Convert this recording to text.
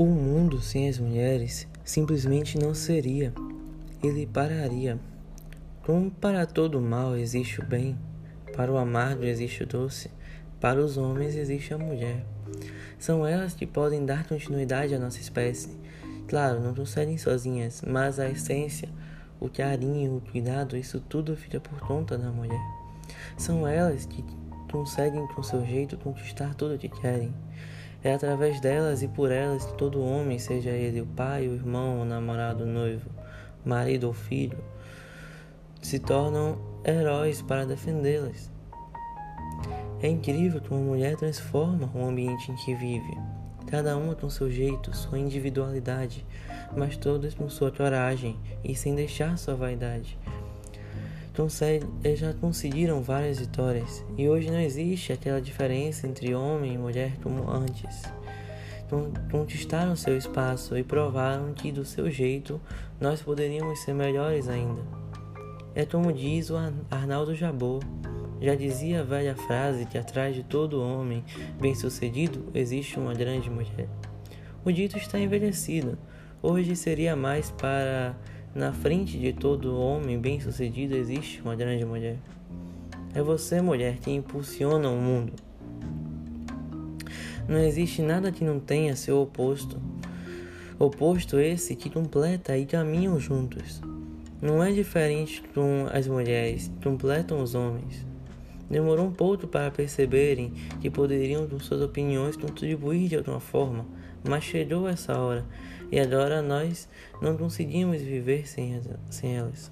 O mundo sem as mulheres simplesmente não seria. Ele pararia. Como para todo mal existe o bem, para o amargo existe o doce, para os homens existe a mulher. São elas que podem dar continuidade à nossa espécie. Claro, não procedem sozinhas, mas a essência, o carinho, o cuidado, isso tudo fica por conta da mulher. São elas que conseguem, com seu jeito, conquistar tudo o que querem. É através delas e por elas que todo homem, seja ele o pai, o irmão, o namorado, o noivo, marido ou filho, se tornam heróis para defendê-las. É incrível que uma mulher transforma o ambiente em que vive, cada uma com seu jeito, sua individualidade, mas todas com sua coragem e sem deixar sua vaidade. Eles já conseguiram várias vitórias e hoje não existe aquela diferença entre homem e mulher como antes. Conquistaram seu espaço e provaram que, do seu jeito, nós poderíamos ser melhores ainda. É como diz o Arnaldo Jabot. Já dizia a velha frase que atrás de todo homem bem-sucedido existe uma grande mulher. O dito está envelhecido. Hoje seria mais para na frente de todo homem bem-sucedido existe uma grande mulher. É você, mulher, que impulsiona o mundo. Não existe nada que não tenha seu oposto. Oposto esse que completa e caminham juntos. Não é diferente com as mulheres, completam os homens. Demorou um pouco para perceberem que poderiam, com suas opiniões, contribuir de alguma forma, mas chegou essa hora e agora nós não conseguimos viver sem, sem elas.